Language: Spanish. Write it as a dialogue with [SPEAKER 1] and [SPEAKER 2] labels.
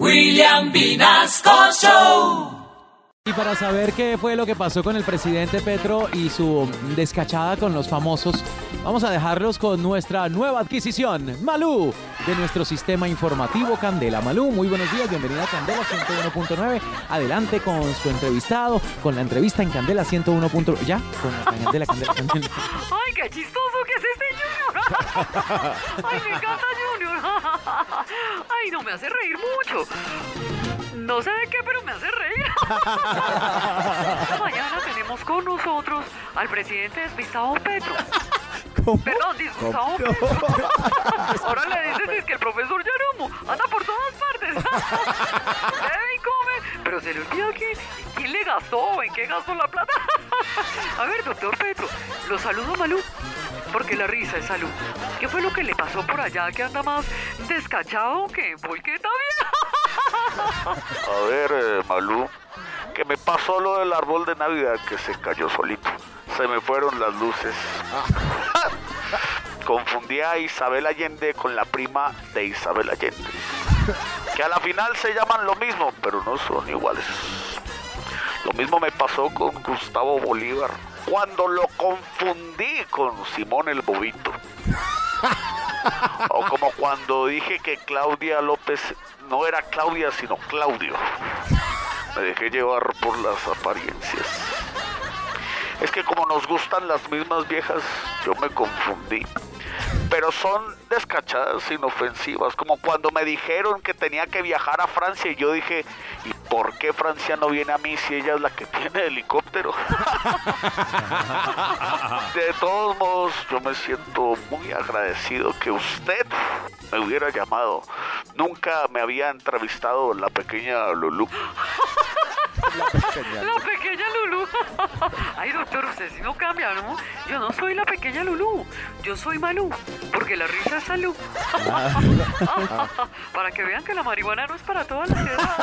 [SPEAKER 1] William Vinasco Show.
[SPEAKER 2] Y para saber qué fue lo que pasó con el presidente Petro y su descachada con los famosos, vamos a dejarlos con nuestra nueva adquisición, Malú, de nuestro sistema informativo Candela. Malú, muy buenos días, bienvenida a Candela 101.9. Adelante con su entrevistado, con la entrevista en Candela 101. ¿Ya? Con la Candela, Candela, Candela.
[SPEAKER 3] ¡Ay, qué chistoso que es este Junior! ¡Ay, me encanta Junior! ¡Ay, no me hace reír mucho! No sé de qué, pero me hace reír. Mañana tenemos con nosotros al presidente despistado Petro. Perdón, disgustado. Ahora le dices es que el profesor Jeromo anda por todas partes. Bebe y come, pero se le olvida que quién le gastó o en qué gastó la plata. A ver, doctor Petro, lo saludo Malú. Porque la risa es salud. ¿Qué fue lo que le pasó por allá que anda más descachado que en volqueta vieja?
[SPEAKER 4] A ver, eh, Malú, que me pasó lo del árbol de Navidad que se cayó solito. Se me fueron las luces. Confundí a Isabel Allende con la prima de Isabel Allende. Que a la final se llaman lo mismo, pero no son iguales. Lo mismo me pasó con Gustavo Bolívar cuando lo confundí con Simón el Bobito. O como cuando dije que Claudia López no era Claudia, sino Claudio. Me dejé llevar por las apariencias. Es que como nos gustan las mismas viejas, yo me confundí. Pero son descachadas, inofensivas, como cuando me dijeron que tenía que viajar a Francia y yo dije, ¿y por qué Francia no viene a mí si ella es la que tiene helicóptero? De todos modos, yo me siento muy agradecido que usted me hubiera llamado. Nunca me había entrevistado la pequeña Lulú.
[SPEAKER 3] La pequeña Lulú. Ay, doctor, usted si no cambia, ¿no? Yo no soy la pequeña Lulú. Yo soy Malú. Porque la risa es salud. para que vean que la marihuana no es para todas las edades.